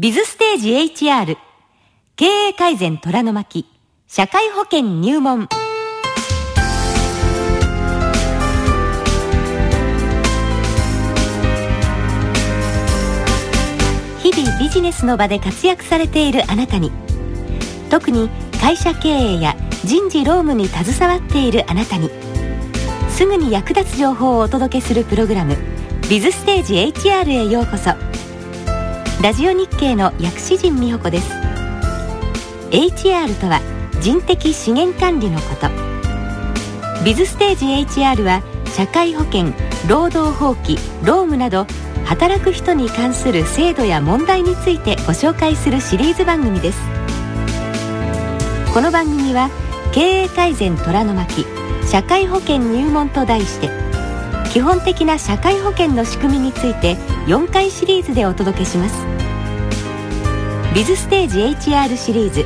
ビズステージ HR 経営改善虎の巻。社会保険入門。日々ビジネスの場で活躍されているあなたに。特に会社経営や人事労務に携わっているあなたに。すぐに役立つ情報をお届けするプログラム「ビズステージ HR」へようこそ。ラジオ日経の薬師陣美穂子です。HR とは人的資源管理のこと。ビズステージ HR は社会保険労働法規労務など働く人に関する制度や問題についてご紹介するシリーズ番組です。この番組は経営改善虎の巻社会保険入門と題して基本的な社会保険の仕組みについて4回シリーズでお届けします。ビズステージ HR シリーズ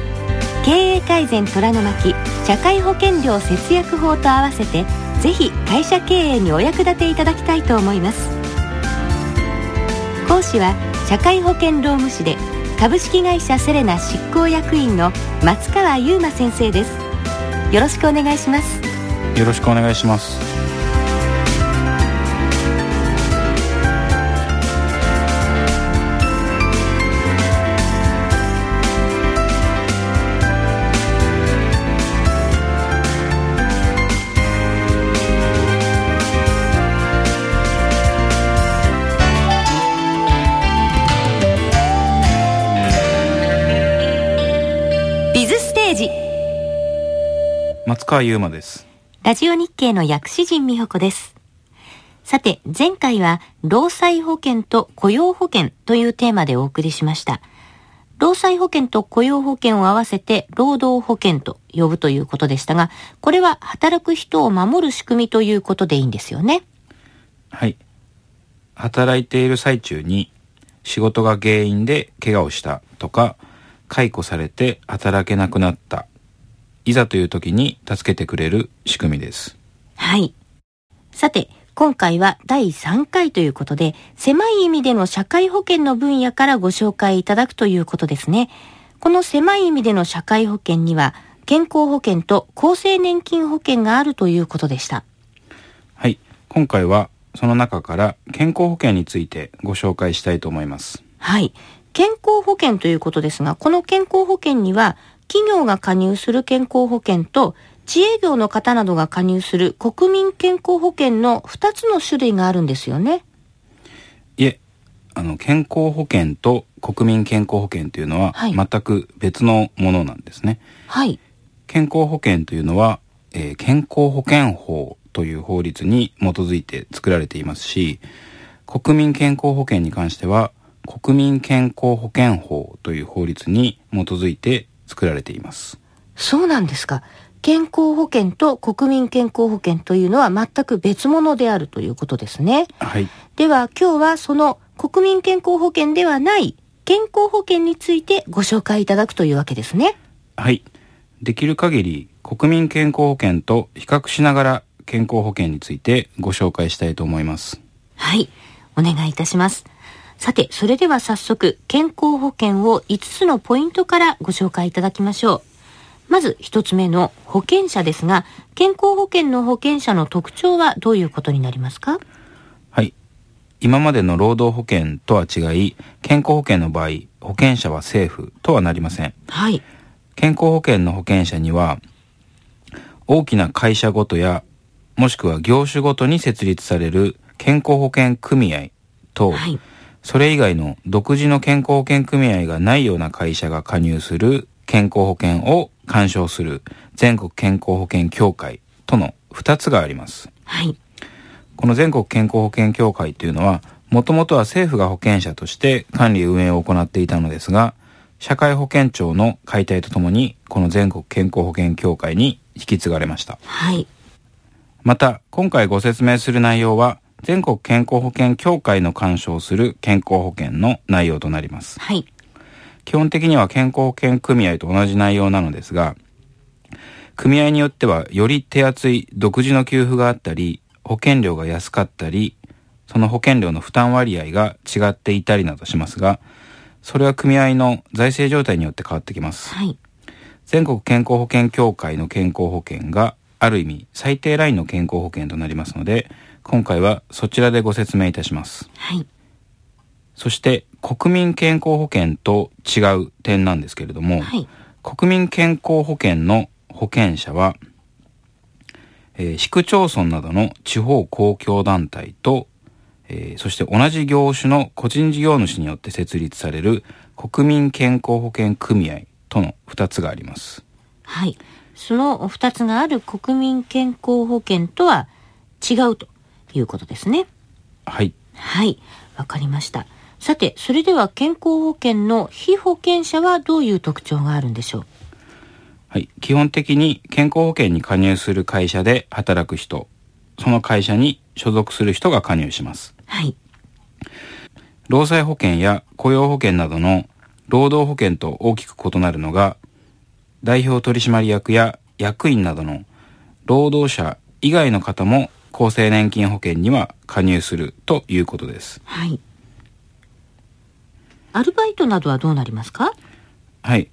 経営改善虎の巻社会保険料節約法と合わせてぜひ会社経営にお役立ていただきたいと思います。講師は社会保険労務士で株式会社セレナ執行役員の松川優馬先生です。よろしくお願いします。よろしくお願いします。川優馬です。ラジオ日経の薬師陣美穂子です。さて前回は労災保険と雇用保険というテーマでお送りしました。労災保険と雇用保険を合わせて労働保険と呼ぶということでしたがこれは働く人を守る仕組みということでいいんですよね。はい。働いている最中に仕事が原因で怪我をしたとか解雇されて働けなくなったいざという時に助けてくれる仕組みですはい。さて、今回は第3回ということで、狭い意味での社会保険の分野からご紹介いただくということですね。この狭い意味での社会保険には、健康保険と厚生年金保険があるということでした。はい今回はその中から健康保険についてご紹介したいと思いますはい。健康保険ということですが、この健康保険には、企業が加入する健康保険と、自営業の方などが加入する国民健康保険の2つの種類があるんですよね。いえあの健康保険と国民健康保険というのははい全く別のものなんですね、はい。健康保険というのは、えー健康保険法という法律に基づいて作られていますし国民健康保険に関しては国民健康保険法という法律に基づいて作られていますそうなんですか。健康保険と国民健康保険というのは全く別物であるということですね。はいでは今日はその国民健康保険ではない健康保険についてご紹介いただくというわけですね。はいできる限り国民健康保険と比較しながら健康保険についてご紹介したいと思いますはい。お願いいたします。さて、それでは早速、健康保険を5つのポイントからご紹介いただきましょう。まず1つ目の保険者ですが、健康保険の保険者の特徴はどういうことになりますか？はい。今までの労働保険とは違い、健康保険の場合、保険者は政府とはなりません。はい。健康保険の保険者には、大きな会社ごとや、もしくは業種ごとに設立される健康保険組合と、はい。それ以外の独自の健康保険組合がないような会社が加入する健康保険を干渉する全国健康保険協会との2つがあります。はい。この全国健康保険協会というのは、もともとは政府が保険者として管理運営を行っていたのですが、社会保険庁の解体とともに、この全国健康保険協会に引き継がれました。はい。また、今回ご説明する内容は、全国健康保険協会の干渉する健康保険の内容となります。はい。基本的には健康保険組合と同じ内容なのですが、組合によってはより手厚い独自の給付があったり、保険料が安かったり、その保険料の負担割合が違っていたりなどしますが、それは組合の財政状態によって変わってきます。はい。全国健康保険協会の健康保険がある意味最低ラインの健康保険となりますので、今回はそちらでご説明いたします。はい。そして国民健康保険と違う点なんですけれども、はい。国民健康保険の保険者は、えー市区町村などの地方公共団体と、えーそして同じ業種の個人事業主によって設立される国民健康保険組合との2つがあります。はい。その二つがある国民健康保険とは違うということですね。はい。はい。わかりました。さて、それでは健康保険の被保険者はどういう特徴があるんでしょう？はい。基本的に健康保険に加入する会社で働く人、その会社に所属する人が加入します。はい。労災保険や雇用保険などの労働保険と大きく異なるのが、代表取締役や役員などの労働者以外の方も厚生年金保険には加入するということです。はい。アルバイトなどはどうなりますか？はい。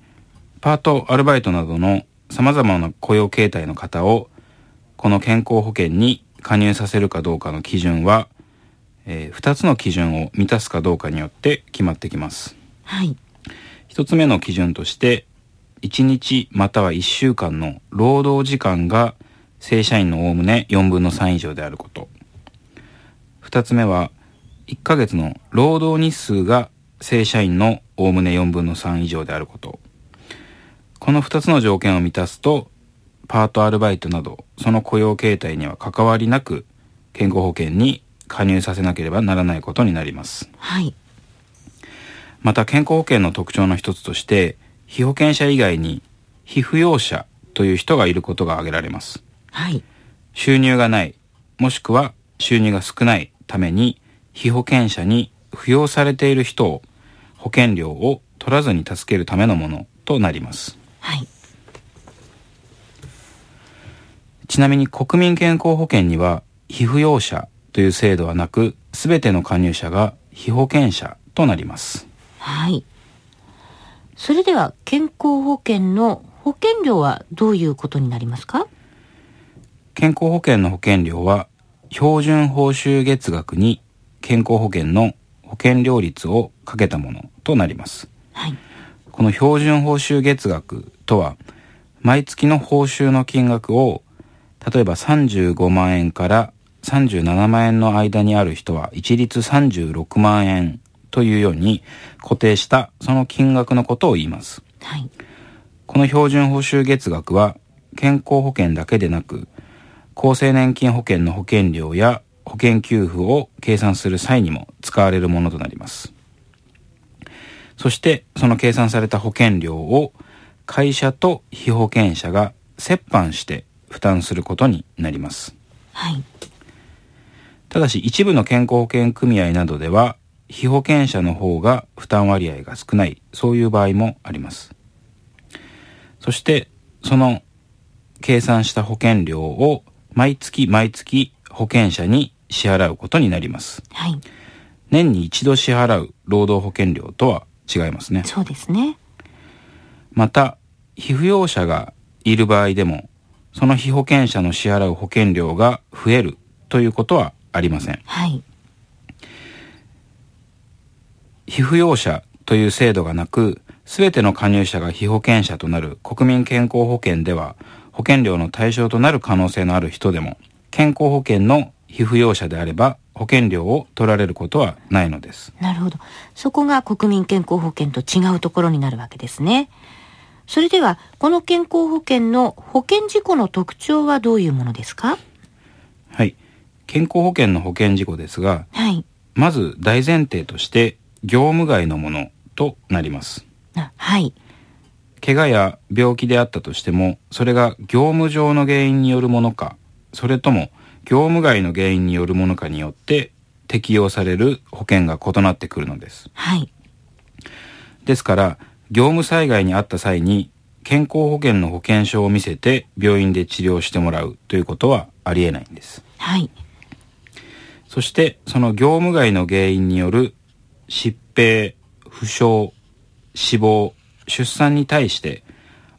パート、アルバイトなどの様々な雇用形態の方を、この健康保険に加入させるかどうかの基準は、え2つの基準を満たすかどうかによって決まってきます。はい。一つ目の基準として、1日または1週間の労働時間が正社員のおおむね4分の3以上であること。二つ目は、1ヶ月の労働日数が正社員のおおむね4分の3以上であること。この二つの条件を満たすと、パートアルバイトなど、その雇用形態には関わりなく、健康保険に加入させなければならないことになります。はい。また健康保険の特徴の一つとして被保険者以外に被扶養者という人がいることが挙げられますはい。収入がないもしくは収入が少ないために被保険者に扶養されている人を保険料を取らずに助けるためのものとなりますはい。ちなみに国民健康保険には被扶養者という制度はなく全ての加入者が被保険者となりますはい。それでは健康保険の保険料はどういうことになりますか？健康保険の保険料は標準報酬月額に健康保険の保険料率をかけたものとなります。はい。この標準報酬月額とは毎月の報酬の金額を例えば35万円から37万円の間にある人は一律36万円というように固定したその金額のことを言います。はい。この標準報酬月額は健康保険だけでなく厚生年金保険の保険料や保険給付を計算する際にも使われるものとなります。そしてその計算された保険料を会社と被保険者が折半して負担することになります。はい。ただし一部の健康保険組合などでは被保険者の方が負担割合が少ないそういう場合もありますそしてその計算した保険料を毎月毎月保険者に支払うことになりますはい。年に一度支払う労働保険料とは違いますねそうですね。また被扶養者がいる場合でもその被保険者の支払う保険料が増えるということはありませんはい。被扶養者という制度がなく、すべての加入者が被保険者となる国民健康保険では、保険料の対象となる可能性のある人でも、健康保険の被扶養者であれば、保険料を取られることはないのです。なるほど。そこが国民健康保険と違うところになるわけですね。それでは、この健康保険の保険事故の特徴はどういうものですか？はい。健康保険の保険事故ですが、はい。まず大前提として、業務外のものとなります。あはい。怪我や病気であったとしても、それが業務上の原因によるものか、それとも業務外の原因によるものかによって適用される保険が異なってくるのです。はい。ですから、業務災害にあった際に健康保険の保険証を見せて病院で治療してもらうということはありえないんです。はい。そして、その業務外の原因による疾病、負傷、死亡出産に対して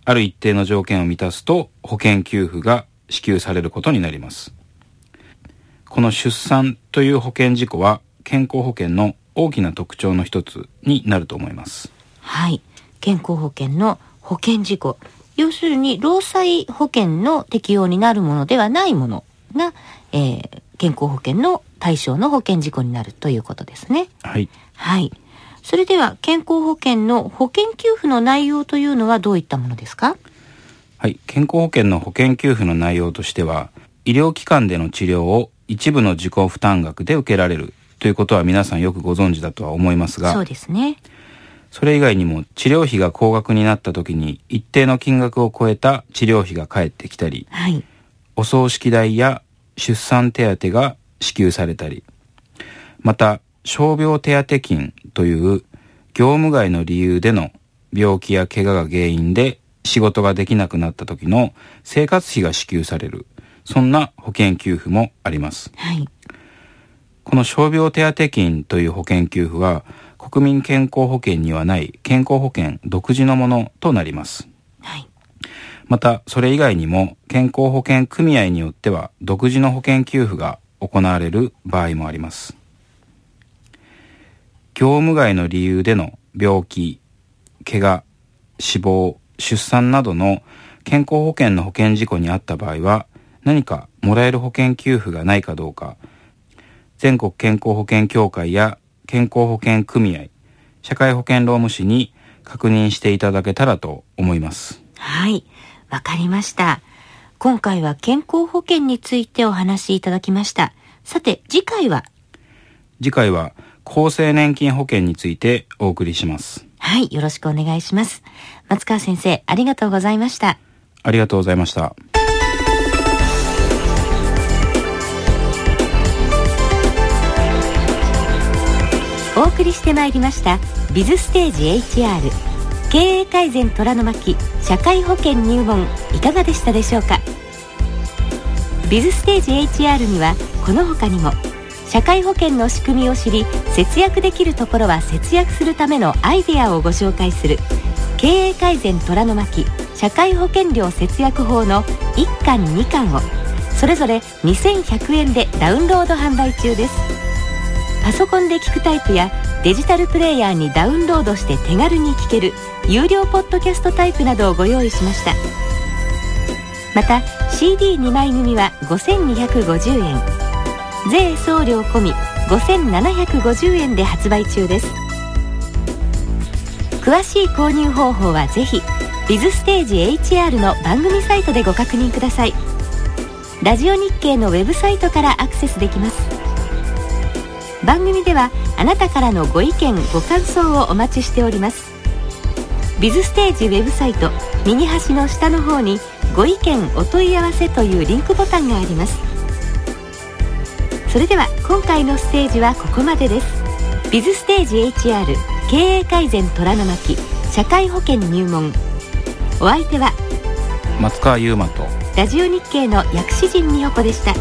ある一定の条件を満たすと保険給付が支給されることになります。この出産という保険事故は健康保険の大きな特徴の一つになると思います。はい。健康保険の保険事故要するに労災保険の適用になるものではないものが、えー、健康保険の対象の保険事故になるということですね。はい。はい。それでは健康保険の保険給付の内容というのはどういったものですか？はい。健康保険の保険給付の内容としては医療機関での治療を一部の自己負担額で受けられるということは皆さんよくご存知だとは思いますがそうですね。それ以外にも治療費が高額になった時に一定の金額を超えた治療費が返ってきたりはい。お葬式代や出産手当が支給されたりまた傷病手当金という業務外の理由での病気や怪我が原因で仕事ができなくなった時の生活費が支給されるそんな保険給付もあります。はい。この傷病手当金という保険給付は国民健康保険にはない健康保険独自のものとなります。はいまたそれ以外にも健康保険組合によっては独自の保険給付が行われる場合もあります。業務外の理由での病気怪我死亡出産などの健康保険の保険事故にあった場合は何かもらえる保険給付がないかどうか。全国健康保険協会や健康保険組合社会保険労務士に確認していただけたらと思います。はい。わかりました。今回は健康保険についてお話しいただきました。さて次回は？次回は厚生年金保険についてお送りします。はいよろしくお願いします。松川先生ありがとうございました。ありがとうございました。お送りしてまいりました。ビズステージ HR 経営改善虎の巻社会保険入門いかがでしたでしょうか？ビズステージ HR にはこの他にも社会保険の仕組みを知り節約できるところは節約するためのアイデアをご紹介する経営改善虎の巻社会保険料節約法の1巻2巻をそれぞれ2100円でダウンロード販売中です。パソコンで聞くタイプやデジタルプレイヤーにダウンロードして手軽に聞ける有料ポッドキャストタイプなどをご用意しました。また CD2 枚組は5250円。税送料込み5750円で発売中です。詳しい購入方法はぜひビズステージ HR の番組サイトでご確認ください。ラジオ日経のウェブサイトからアクセスできます。番組ではあなたからのご意見ご感想をお待ちしております。ビズステージウェブサイト右端の下の方にご意見お問い合わせというリンクボタンがあります。それでは今回のステージはここまでです。ビズステージ HR 経営改善虎の巻社会保険入門。お相手は松川優馬とラジオ日経の薬師陣美代子でした